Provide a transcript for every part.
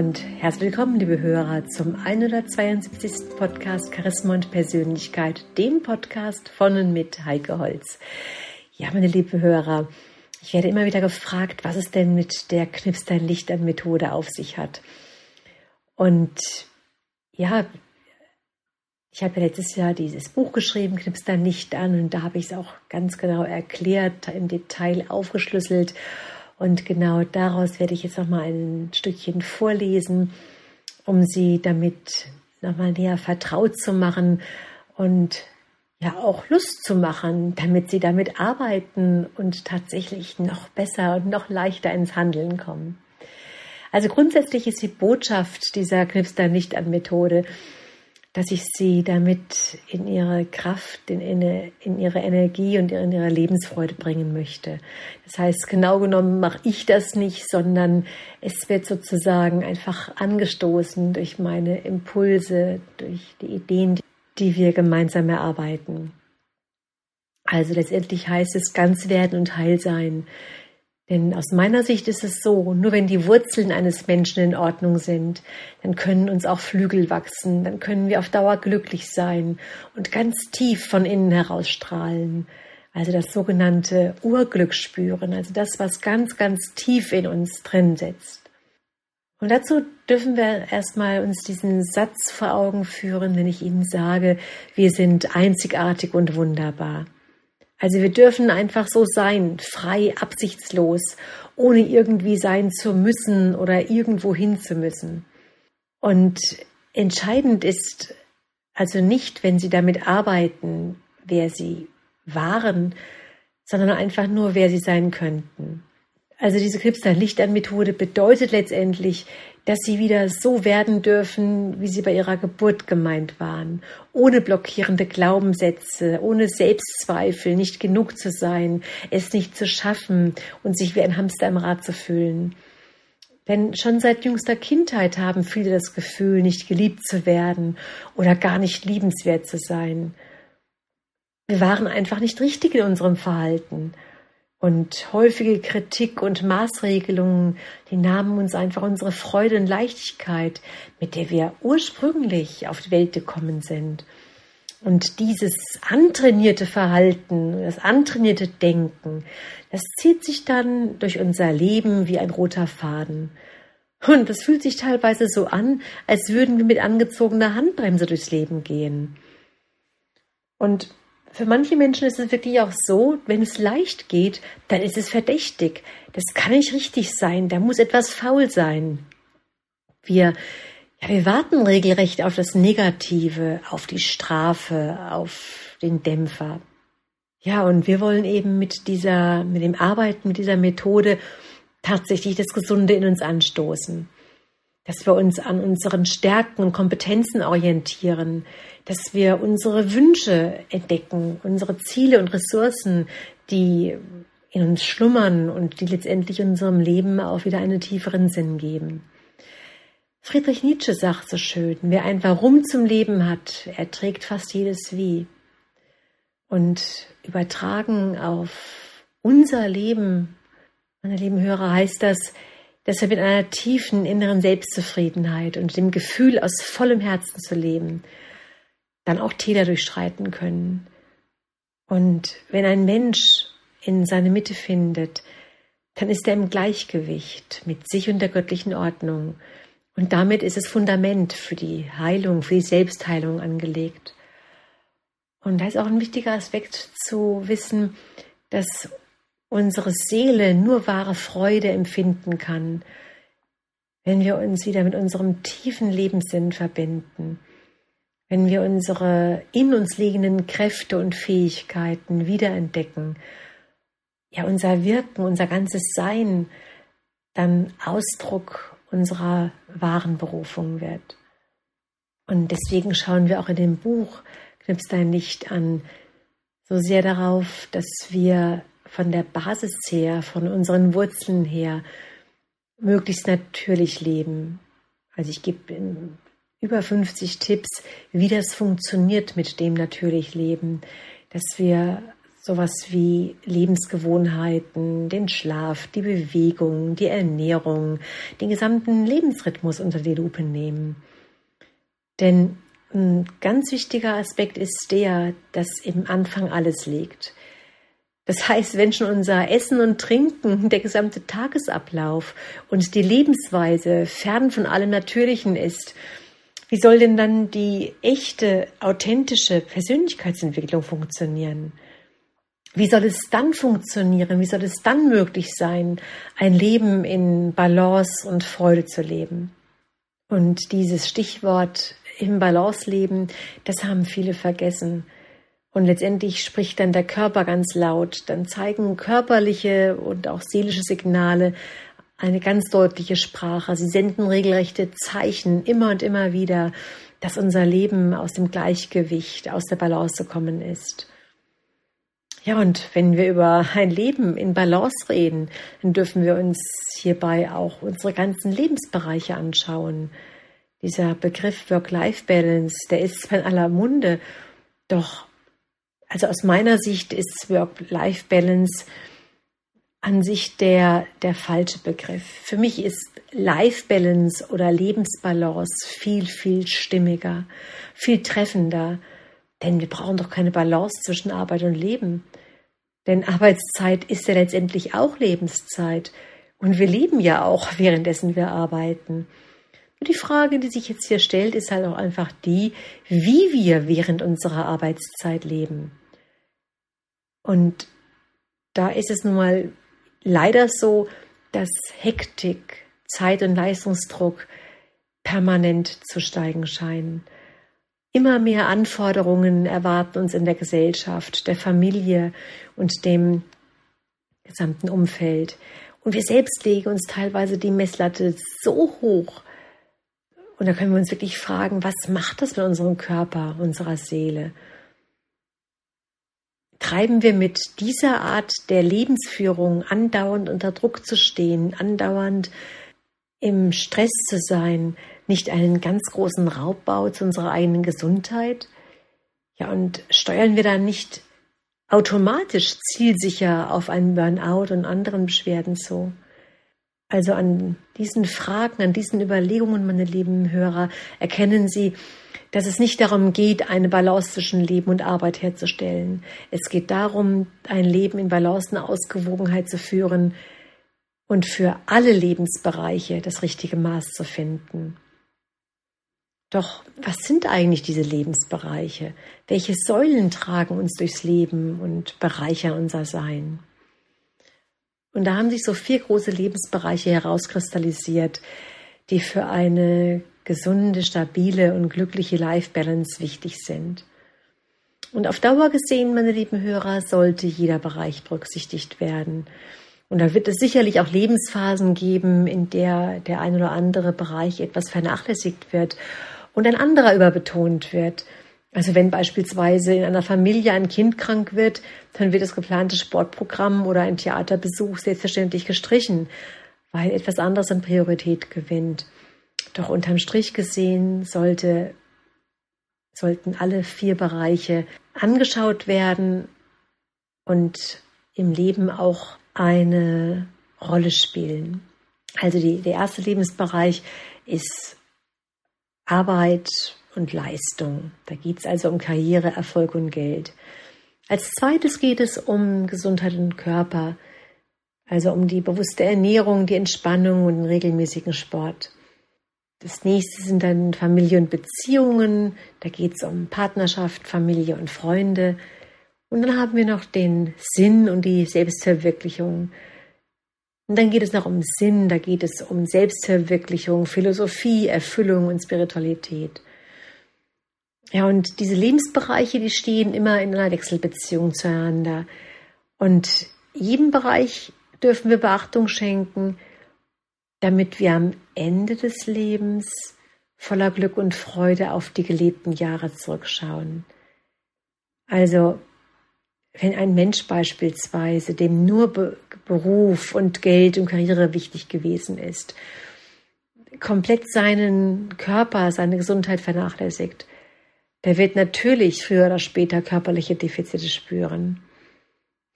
Und herzlich willkommen, liebe Hörer, zum 172. Podcast Charisma und Persönlichkeit, dem Podcast von und mit Heike Holz. Ja, meine lieben Hörer, ich werde immer wieder gefragt, was es denn mit der Knips dein Licht an Methode auf sich hat. Und ja, ich habe ja letztes Jahr dieses Buch geschrieben, Knips dein Licht an, und da habe ich es auch ganz genau erklärt, im Detail aufgeschlüsselt. Und genau daraus werde ich jetzt nochmal ein Stückchen vorlesen, um Sie damit nochmal näher vertraut zu machen und ja auch Lust zu machen, damit Sie damit arbeiten und tatsächlich noch besser und noch leichter ins Handeln kommen. Also grundsätzlich ist die Botschaft dieser Knipster nicht an Methode, dass ich sie damit in ihre Kraft, in, in ihre Energie und in ihre Lebensfreude bringen möchte. Das heißt, genau genommen mache ich das nicht, sondern es wird sozusagen einfach angestoßen durch meine Impulse, durch die Ideen, die wir gemeinsam erarbeiten. Also letztendlich heißt es ganz werden und heil sein. Denn aus meiner Sicht ist es so, nur wenn die Wurzeln eines Menschen in Ordnung sind, dann können uns auch Flügel wachsen, dann können wir auf Dauer glücklich sein und ganz tief von innen heraus strahlen. Also das sogenannte Urglück spüren, also das, was ganz, ganz tief in uns drin sitzt. Und dazu dürfen wir erstmal uns diesen Satz vor Augen führen, wenn ich Ihnen sage, wir sind einzigartig und wunderbar. Also wir dürfen einfach so sein, frei, absichtslos, ohne irgendwie sein zu müssen oder irgendwo hin zu müssen. Und entscheidend ist also nicht, wenn Sie damit arbeiten, wer Sie waren, sondern einfach nur, wer Sie sein könnten. Also diese Krebs-Licht-An-Methode bedeutet letztendlich, dass sie wieder so werden dürfen, wie sie bei ihrer Geburt gemeint waren, ohne blockierende Glaubenssätze, ohne Selbstzweifel, nicht genug zu sein, es nicht zu schaffen und sich wie ein Hamster im Rad zu fühlen. Denn schon seit jüngster Kindheit haben viele das Gefühl, nicht geliebt zu werden oder gar nicht liebenswert zu sein. Wir waren einfach nicht richtig in unserem Verhalten. Und häufige Kritik und Maßregelungen, die nahmen uns einfach unsere Freude und Leichtigkeit, mit der wir ursprünglich auf die Welt gekommen sind. Und dieses antrainierte Verhalten, das antrainierte Denken, das zieht sich dann durch unser Leben wie ein roter Faden. Und das fühlt sich teilweise so an, als würden wir mit angezogener Handbremse durchs Leben gehen. Und für manche Menschen ist es wirklich auch so, wenn es leicht geht, dann ist es verdächtig. Das kann nicht richtig sein, da muss etwas faul sein. Wir, ja, wir warten regelrecht auf das Negative, auf die Strafe, auf den Dämpfer. Ja, und wir wollen eben mit dieser, mit dem Arbeiten, mit dieser Methode tatsächlich das Gesunde in uns anstoßen dass wir uns an unseren Stärken und Kompetenzen orientieren, dass wir unsere Wünsche entdecken, unsere Ziele und Ressourcen, die in uns schlummern und die letztendlich unserem Leben auch wieder einen tieferen Sinn geben. Friedrich Nietzsche sagt so schön, wer ein Warum zum Leben hat, erträgt fast jedes Wie. Und übertragen auf unser Leben, meine lieben Hörer, heißt das, dass wir mit einer tiefen inneren Selbstzufriedenheit und dem Gefühl aus vollem Herzen zu leben, dann auch Täler durchschreiten können. Und wenn ein Mensch in seine Mitte findet, dann ist er im Gleichgewicht mit sich und der göttlichen Ordnung. Und damit ist es Fundament für die Heilung, für die Selbstheilung angelegt. Und da ist auch ein wichtiger Aspekt zu wissen, dass unsere Seele nur wahre Freude empfinden kann, wenn wir uns wieder mit unserem tiefen Lebenssinn verbinden, wenn wir unsere in uns liegenden Kräfte und Fähigkeiten wiederentdecken, ja unser Wirken, unser ganzes Sein dann Ausdruck unserer wahren Berufung wird. Und deswegen schauen wir auch in dem Buch Knips dein Licht an, so sehr darauf, dass wir von der Basis her, von unseren Wurzeln her, möglichst natürlich leben. Also ich gebe über 50 Tipps, wie das funktioniert mit dem natürlich Leben, dass wir sowas wie Lebensgewohnheiten, den Schlaf, die Bewegung, die Ernährung, den gesamten Lebensrhythmus unter die Lupe nehmen. Denn ein ganz wichtiger Aspekt ist der, dass im Anfang alles liegt. Das heißt, wenn schon unser Essen und Trinken, der gesamte Tagesablauf und die Lebensweise fern von allem Natürlichen ist, wie soll denn dann die echte, authentische Persönlichkeitsentwicklung funktionieren? Wie soll es dann funktionieren? Wie soll es dann möglich sein, ein Leben in Balance und Freude zu leben? Und dieses Stichwort im Balance leben, das haben viele vergessen. Und letztendlich spricht dann der Körper ganz laut. Dann zeigen körperliche und auch seelische Signale eine ganz deutliche Sprache. Sie senden regelrechte Zeichen immer und immer wieder, dass unser Leben aus dem Gleichgewicht, aus der Balance gekommen ist. Ja, und wenn wir über ein Leben in Balance reden, dann dürfen wir uns hierbei auch unsere ganzen Lebensbereiche anschauen. Dieser Begriff Work-Life-Balance, der ist in aller Munde, doch, also aus meiner Sicht ist Work-Life-Balance an sich der, der falsche Begriff. Für mich ist Life Balance oder Lebensbalance viel, viel stimmiger, viel treffender. Denn wir brauchen doch keine Balance zwischen Arbeit und Leben. Denn Arbeitszeit ist ja letztendlich auch Lebenszeit. Und wir leben ja auch, währenddessen wir arbeiten. Und die Frage, die sich jetzt hier stellt, ist halt auch einfach die, wie wir während unserer Arbeitszeit leben. Und da ist es nun mal leider so, dass Hektik, Zeit- und Leistungsdruck permanent zu steigen scheinen. Immer mehr Anforderungen erwarten uns in der Gesellschaft, der Familie und dem gesamten Umfeld. Und wir selbst legen uns teilweise die Messlatte so hoch. Und da können wir uns wirklich fragen, was macht das mit unserem Körper, unserer Seele? Treiben wir mit dieser Art der Lebensführung andauernd unter Druck zu stehen, andauernd im Stress zu sein, nicht einen ganz großen Raubbau zu unserer eigenen Gesundheit? Ja, und steuern wir dann nicht automatisch zielsicher auf einen Burnout und anderen Beschwerden zu? Also an diesen Fragen, an diesen Überlegungen, meine lieben Hörer, erkennen Sie, dass es nicht darum geht, eine Balance zwischen Leben und Arbeit herzustellen. Es geht darum, ein Leben in Balance und Ausgewogenheit zu führen und für alle Lebensbereiche das richtige Maß zu finden. Doch was sind eigentlich diese Lebensbereiche? Welche Säulen tragen uns durchs Leben und bereichern unser Sein? Und da haben sich so vier große Lebensbereiche herauskristallisiert, die für eine gesunde, stabile und glückliche Life Balance wichtig sind. Und auf Dauer gesehen, meine lieben Hörer, sollte jeder Bereich berücksichtigt werden. Und da wird es sicherlich auch Lebensphasen geben, in der der ein oder andere Bereich etwas vernachlässigt wird und ein anderer überbetont wird. Also wenn beispielsweise in einer Familie ein Kind krank wird, dann wird das geplante Sportprogramm oder ein Theaterbesuch selbstverständlich gestrichen, weil etwas anderes an Priorität gewinnt. Doch unterm Strich gesehen sollte, sollten alle vier Bereiche angeschaut werden und im Leben auch eine Rolle spielen. Also die, der erste Lebensbereich ist Arbeit und Leistung. Da geht es also um Karriere, Erfolg und Geld. Als zweites geht es um Gesundheit und Körper, also um die bewusste Ernährung, die Entspannung und den regelmäßigen Sport. Das nächste sind dann Familie und Beziehungen. Da geht es um Partnerschaft, Familie und Freunde. Und dann haben wir noch den Sinn und die Selbstverwirklichung. Und dann geht es noch um Sinn, da geht es um Selbstverwirklichung, Philosophie, Erfüllung und Spiritualität. Ja, und diese Lebensbereiche, die stehen immer in einer Wechselbeziehung zueinander. Und jedem Bereich dürfen wir Beachtung schenken, damit wir am Ende des Lebens voller Glück und Freude auf die gelebten Jahre zurückschauen. Also, wenn ein Mensch beispielsweise, dem nur Be Beruf und Geld und Karriere wichtig gewesen ist, komplett seinen Körper, seine Gesundheit vernachlässigt, der wird natürlich früher oder später körperliche Defizite spüren.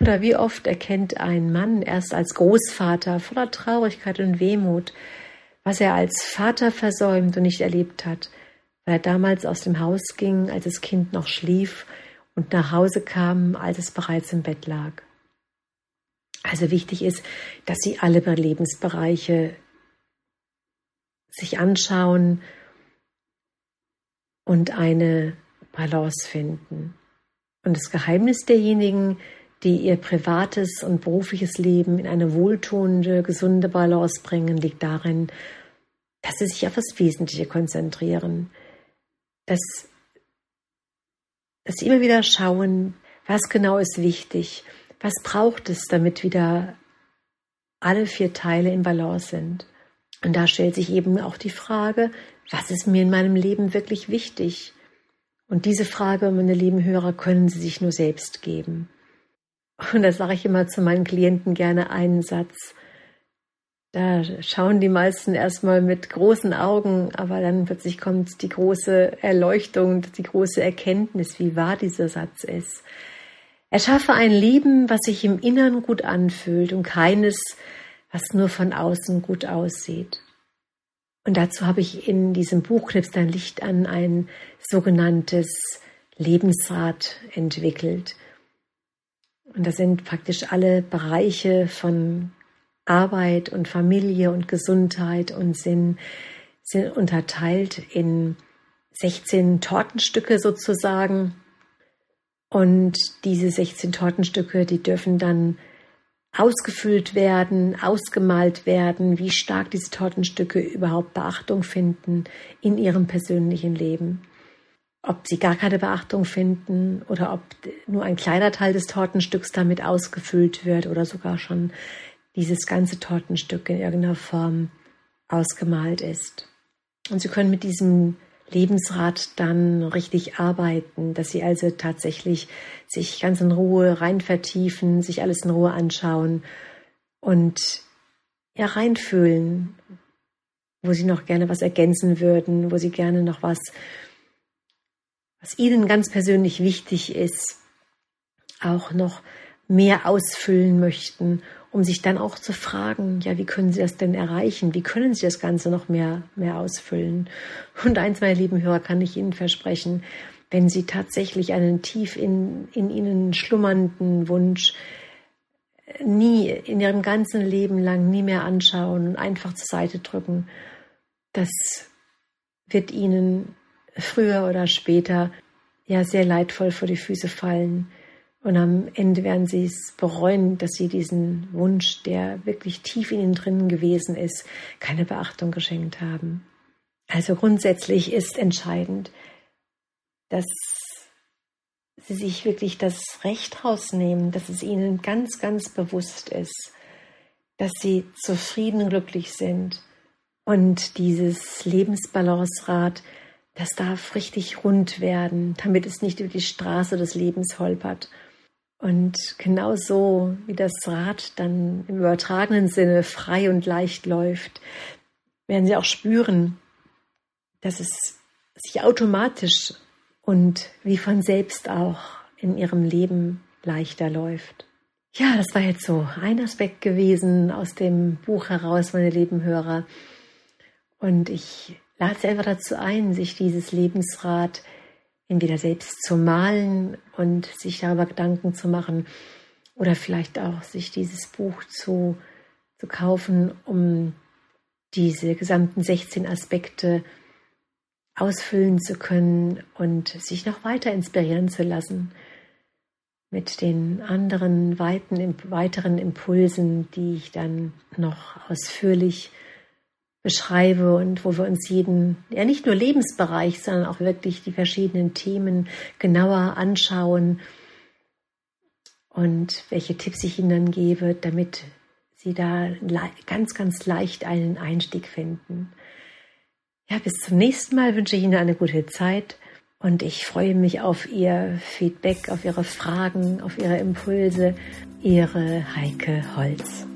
Oder wie oft erkennt ein Mann erst als Großvater voller Traurigkeit und Wehmut, was er als Vater versäumt und nicht erlebt hat, weil er damals aus dem Haus ging, als das Kind noch schlief und nach Hause kam, als es bereits im Bett lag. Also wichtig ist, dass Sie alle Lebensbereiche sich anschauen und eine Balance finden. Und das Geheimnis derjenigen, die ihr privates und berufliches Leben in eine wohltuende, gesunde Balance bringen, liegt darin, dass sie sich auf das Wesentliche konzentrieren, dass, dass sie immer wieder schauen, was genau ist wichtig, was braucht es, damit wieder alle vier Teile in Balance sind. Und da stellt sich eben auch die Frage, was ist mir in meinem Leben wirklich wichtig? Und diese Frage, meine lieben Hörer, können Sie sich nur selbst geben. Und da sage ich immer zu meinen Klienten gerne einen Satz. Da schauen die meisten erstmal mit großen Augen, aber dann plötzlich kommt die große Erleuchtung, die große Erkenntnis, wie wahr dieser Satz ist. Erschaffe ein Leben, was sich im Innern gut anfühlt und keines, was nur von außen gut aussieht. Und dazu habe ich in diesem Buch Knips dein Licht an ein sogenanntes Lebensrad entwickelt. Und da sind praktisch alle Bereiche von Arbeit und Familie und Gesundheit und Sinn sind unterteilt in 16 Tortenstücke sozusagen. Und diese 16 Tortenstücke, die dürfen dann ausgefüllt werden, ausgemalt werden, wie stark diese Tortenstücke überhaupt Beachtung finden in ihrem persönlichen Leben. Ob sie gar keine Beachtung finden oder ob nur ein kleiner Teil des Tortenstücks damit ausgefüllt wird oder sogar schon dieses ganze Tortenstück in irgendeiner Form ausgemalt ist. Und Sie können mit diesem Lebensrat dann richtig arbeiten, dass sie also tatsächlich sich ganz in Ruhe rein vertiefen, sich alles in Ruhe anschauen und ja reinfühlen, wo sie noch gerne was ergänzen würden, wo sie gerne noch was, was ihnen ganz persönlich wichtig ist, auch noch mehr ausfüllen möchten um sich dann auch zu fragen, ja, wie können Sie das denn erreichen? Wie können Sie das Ganze noch mehr, mehr ausfüllen? Und eins, meine lieben Hörer, kann ich Ihnen versprechen, wenn Sie tatsächlich einen tief in, in Ihnen schlummernden Wunsch nie in Ihrem ganzen Leben lang nie mehr anschauen und einfach zur Seite drücken, das wird Ihnen früher oder später ja sehr leidvoll vor die Füße fallen. Und am Ende werden sie es bereuen, dass sie diesen Wunsch, der wirklich tief in ihnen drinnen gewesen ist, keine Beachtung geschenkt haben. Also grundsätzlich ist entscheidend, dass sie sich wirklich das Recht rausnehmen, dass es ihnen ganz, ganz bewusst ist, dass sie zufrieden und glücklich sind. Und dieses Lebensbalancerad, das darf richtig rund werden, damit es nicht über die Straße des Lebens holpert und genau so, wie das Rad dann im übertragenen Sinne frei und leicht läuft, werden Sie auch spüren, dass es sich automatisch und wie von selbst auch in Ihrem Leben leichter läuft. Ja, das war jetzt so ein Aspekt gewesen aus dem Buch heraus, meine lieben Hörer. Und ich lade Sie einfach dazu ein, sich dieses Lebensrad entweder selbst zu malen und sich darüber Gedanken zu machen oder vielleicht auch sich dieses Buch zu, zu kaufen, um diese gesamten 16 Aspekte ausfüllen zu können und sich noch weiter inspirieren zu lassen mit den anderen weiten, weiteren Impulsen, die ich dann noch ausführlich beschreibe und wo wir uns jeden, ja nicht nur Lebensbereich, sondern auch wirklich die verschiedenen Themen genauer anschauen und welche Tipps ich Ihnen dann gebe, damit Sie da ganz, ganz leicht einen Einstieg finden. Ja, bis zum nächsten Mal wünsche ich Ihnen eine gute Zeit und ich freue mich auf Ihr Feedback, auf Ihre Fragen, auf Ihre Impulse. Ihre Heike Holz.